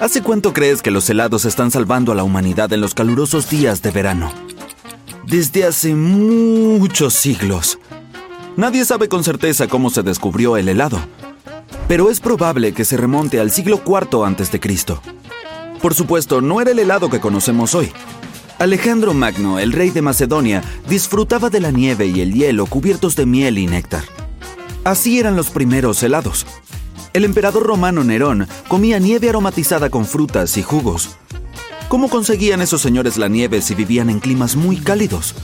¿Hace cuánto crees que los helados están salvando a la humanidad en los calurosos días de verano? Desde hace muchos siglos. Nadie sabe con certeza cómo se descubrió el helado, pero es probable que se remonte al siglo IV a.C. Por supuesto, no era el helado que conocemos hoy. Alejandro Magno, el rey de Macedonia, disfrutaba de la nieve y el hielo cubiertos de miel y néctar. Así eran los primeros helados. El emperador romano Nerón comía nieve aromatizada con frutas y jugos. ¿Cómo conseguían esos señores la nieve si vivían en climas muy cálidos?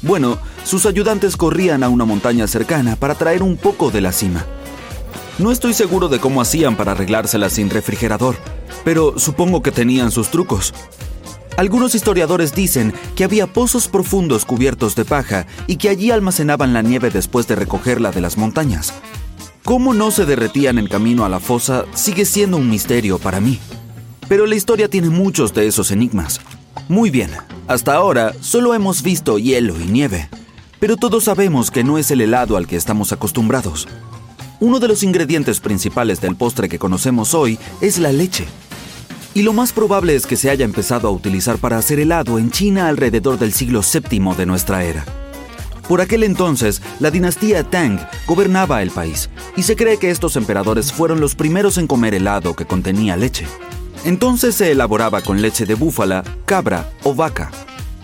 Bueno, sus ayudantes corrían a una montaña cercana para traer un poco de la cima. No estoy seguro de cómo hacían para arreglársela sin refrigerador, pero supongo que tenían sus trucos. Algunos historiadores dicen que había pozos profundos cubiertos de paja y que allí almacenaban la nieve después de recogerla de las montañas. Cómo no se derretían en camino a la fosa sigue siendo un misterio para mí. Pero la historia tiene muchos de esos enigmas. Muy bien, hasta ahora solo hemos visto hielo y nieve, pero todos sabemos que no es el helado al que estamos acostumbrados. Uno de los ingredientes principales del postre que conocemos hoy es la leche. Y lo más probable es que se haya empezado a utilizar para hacer helado en China alrededor del siglo VII de nuestra era. Por aquel entonces, la dinastía Tang gobernaba el país, y se cree que estos emperadores fueron los primeros en comer helado que contenía leche. Entonces se elaboraba con leche de búfala, cabra o vaca.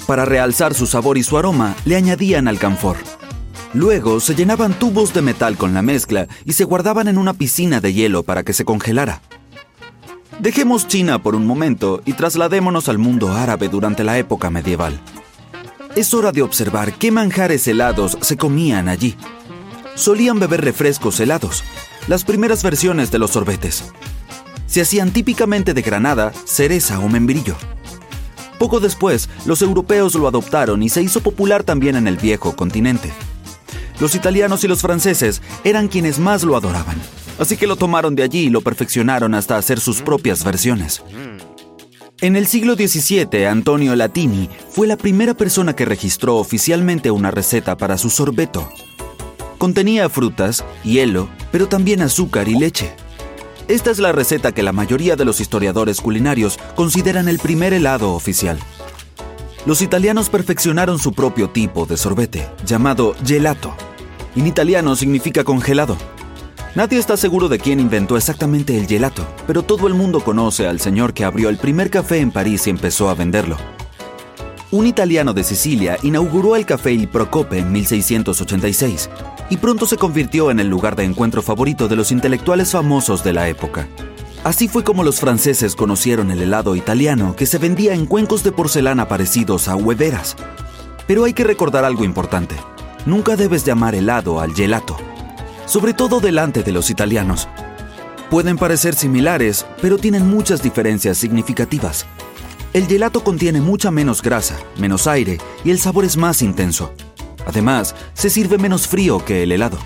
Para realzar su sabor y su aroma, le añadían alcanfor. Luego se llenaban tubos de metal con la mezcla y se guardaban en una piscina de hielo para que se congelara. Dejemos China por un momento y trasladémonos al mundo árabe durante la época medieval. Es hora de observar qué manjares helados se comían allí. Solían beber refrescos helados, las primeras versiones de los sorbetes. Se hacían típicamente de granada, cereza o membrillo. Poco después, los europeos lo adoptaron y se hizo popular también en el viejo continente. Los italianos y los franceses eran quienes más lo adoraban, así que lo tomaron de allí y lo perfeccionaron hasta hacer sus propias versiones. En el siglo XVII, Antonio Latini fue la primera persona que registró oficialmente una receta para su sorbeto. Contenía frutas, hielo, pero también azúcar y leche. Esta es la receta que la mayoría de los historiadores culinarios consideran el primer helado oficial. Los italianos perfeccionaron su propio tipo de sorbete, llamado gelato. En italiano significa congelado. Nadie está seguro de quién inventó exactamente el gelato, pero todo el mundo conoce al señor que abrió el primer café en París y empezó a venderlo. Un italiano de Sicilia inauguró el café Il Procope en 1686 y pronto se convirtió en el lugar de encuentro favorito de los intelectuales famosos de la época. Así fue como los franceses conocieron el helado italiano que se vendía en cuencos de porcelana parecidos a hueveras. Pero hay que recordar algo importante. Nunca debes llamar helado al gelato sobre todo delante de los italianos. Pueden parecer similares, pero tienen muchas diferencias significativas. El gelato contiene mucha menos grasa, menos aire y el sabor es más intenso. Además, se sirve menos frío que el helado.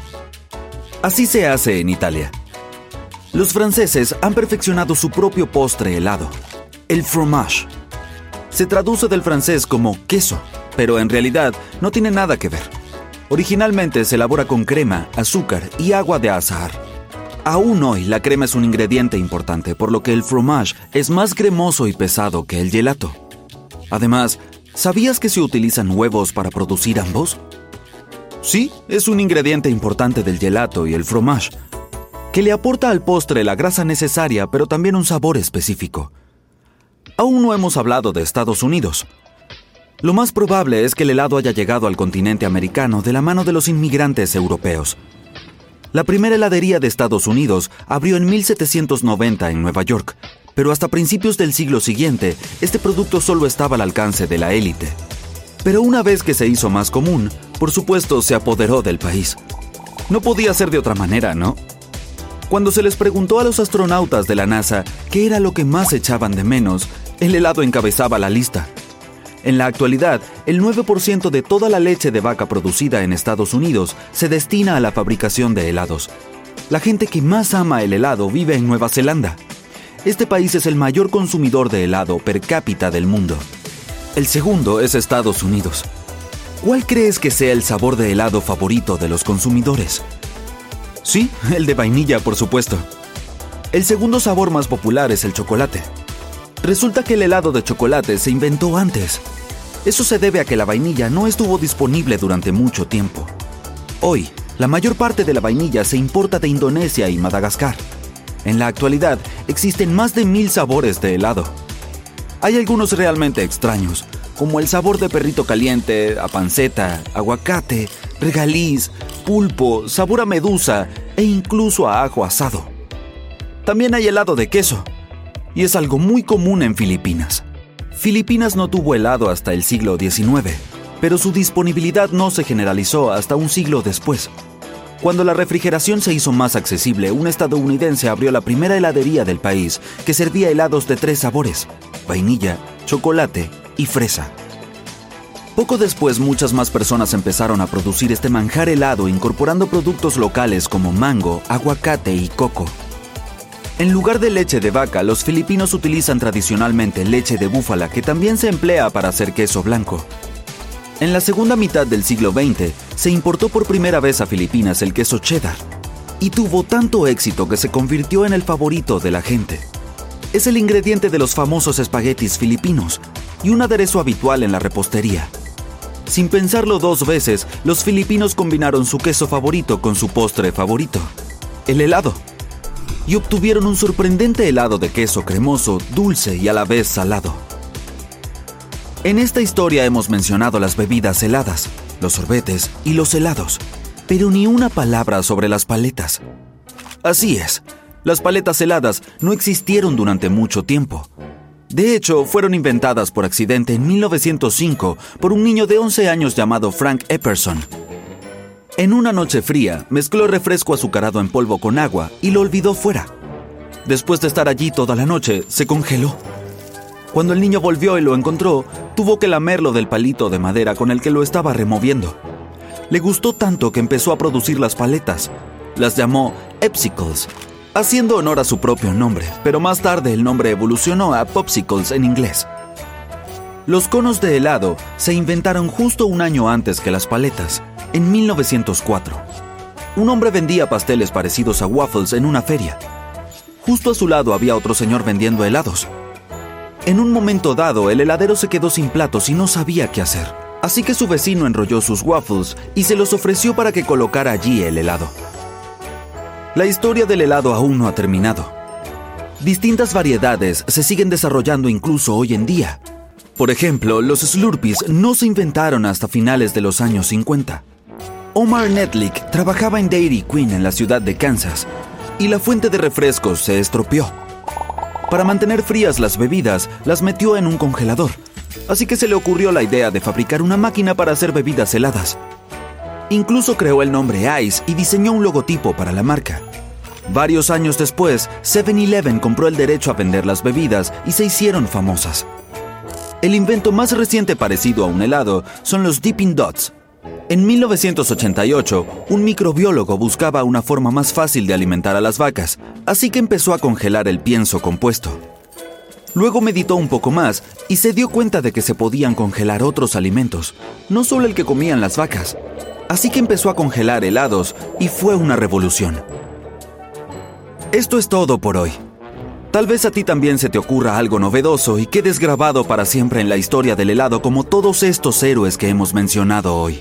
Así se hace en Italia. Los franceses han perfeccionado su propio postre helado, el fromage. Se traduce del francés como queso, pero en realidad no tiene nada que ver. Originalmente se elabora con crema, azúcar y agua de azahar. Aún hoy la crema es un ingrediente importante, por lo que el fromage es más cremoso y pesado que el gelato. Además, ¿sabías que se utilizan huevos para producir ambos? Sí, es un ingrediente importante del gelato y el fromage. que le aporta al postre la grasa necesaria, pero también un sabor específico. Aún no hemos hablado de Estados Unidos. Lo más probable es que el helado haya llegado al continente americano de la mano de los inmigrantes europeos. La primera heladería de Estados Unidos abrió en 1790 en Nueva York, pero hasta principios del siglo siguiente, este producto solo estaba al alcance de la élite. Pero una vez que se hizo más común, por supuesto se apoderó del país. No podía ser de otra manera, ¿no? Cuando se les preguntó a los astronautas de la NASA qué era lo que más echaban de menos, el helado encabezaba la lista. En la actualidad, el 9% de toda la leche de vaca producida en Estados Unidos se destina a la fabricación de helados. La gente que más ama el helado vive en Nueva Zelanda. Este país es el mayor consumidor de helado per cápita del mundo. El segundo es Estados Unidos. ¿Cuál crees que sea el sabor de helado favorito de los consumidores? Sí, el de vainilla, por supuesto. El segundo sabor más popular es el chocolate. Resulta que el helado de chocolate se inventó antes. Eso se debe a que la vainilla no estuvo disponible durante mucho tiempo. Hoy, la mayor parte de la vainilla se importa de Indonesia y Madagascar. En la actualidad, existen más de mil sabores de helado. Hay algunos realmente extraños, como el sabor de perrito caliente, a panceta, aguacate, regaliz, pulpo, sabor a medusa e incluso a ajo asado. También hay helado de queso, y es algo muy común en Filipinas. Filipinas no tuvo helado hasta el siglo XIX, pero su disponibilidad no se generalizó hasta un siglo después. Cuando la refrigeración se hizo más accesible, un estadounidense abrió la primera heladería del país que servía helados de tres sabores, vainilla, chocolate y fresa. Poco después muchas más personas empezaron a producir este manjar helado incorporando productos locales como mango, aguacate y coco. En lugar de leche de vaca, los filipinos utilizan tradicionalmente leche de búfala que también se emplea para hacer queso blanco. En la segunda mitad del siglo XX se importó por primera vez a Filipinas el queso cheddar y tuvo tanto éxito que se convirtió en el favorito de la gente. Es el ingrediente de los famosos espaguetis filipinos y un aderezo habitual en la repostería. Sin pensarlo dos veces, los filipinos combinaron su queso favorito con su postre favorito, el helado y obtuvieron un sorprendente helado de queso cremoso, dulce y a la vez salado. En esta historia hemos mencionado las bebidas heladas, los sorbetes y los helados, pero ni una palabra sobre las paletas. Así es, las paletas heladas no existieron durante mucho tiempo. De hecho, fueron inventadas por accidente en 1905 por un niño de 11 años llamado Frank Epperson, en una noche fría, mezcló refresco azucarado en polvo con agua y lo olvidó fuera. Después de estar allí toda la noche, se congeló. Cuando el niño volvió y lo encontró, tuvo que lamerlo del palito de madera con el que lo estaba removiendo. Le gustó tanto que empezó a producir las paletas. Las llamó Epsicles, haciendo honor a su propio nombre, pero más tarde el nombre evolucionó a Popsicles en inglés. Los conos de helado se inventaron justo un año antes que las paletas en 1904. Un hombre vendía pasteles parecidos a waffles en una feria. Justo a su lado había otro señor vendiendo helados. En un momento dado, el heladero se quedó sin platos y no sabía qué hacer. Así que su vecino enrolló sus waffles y se los ofreció para que colocara allí el helado. La historia del helado aún no ha terminado. Distintas variedades se siguen desarrollando incluso hoy en día. Por ejemplo, los Slurpees no se inventaron hasta finales de los años 50. Omar Netlick trabajaba en Dairy Queen en la ciudad de Kansas y la fuente de refrescos se estropeó. Para mantener frías las bebidas, las metió en un congelador, así que se le ocurrió la idea de fabricar una máquina para hacer bebidas heladas. Incluso creó el nombre Ice y diseñó un logotipo para la marca. Varios años después, 7-Eleven compró el derecho a vender las bebidas y se hicieron famosas. El invento más reciente parecido a un helado son los Dipping Dots, en 1988, un microbiólogo buscaba una forma más fácil de alimentar a las vacas, así que empezó a congelar el pienso compuesto. Luego meditó un poco más y se dio cuenta de que se podían congelar otros alimentos, no solo el que comían las vacas. Así que empezó a congelar helados y fue una revolución. Esto es todo por hoy. Tal vez a ti también se te ocurra algo novedoso y quedes grabado para siempre en la historia del helado como todos estos héroes que hemos mencionado hoy.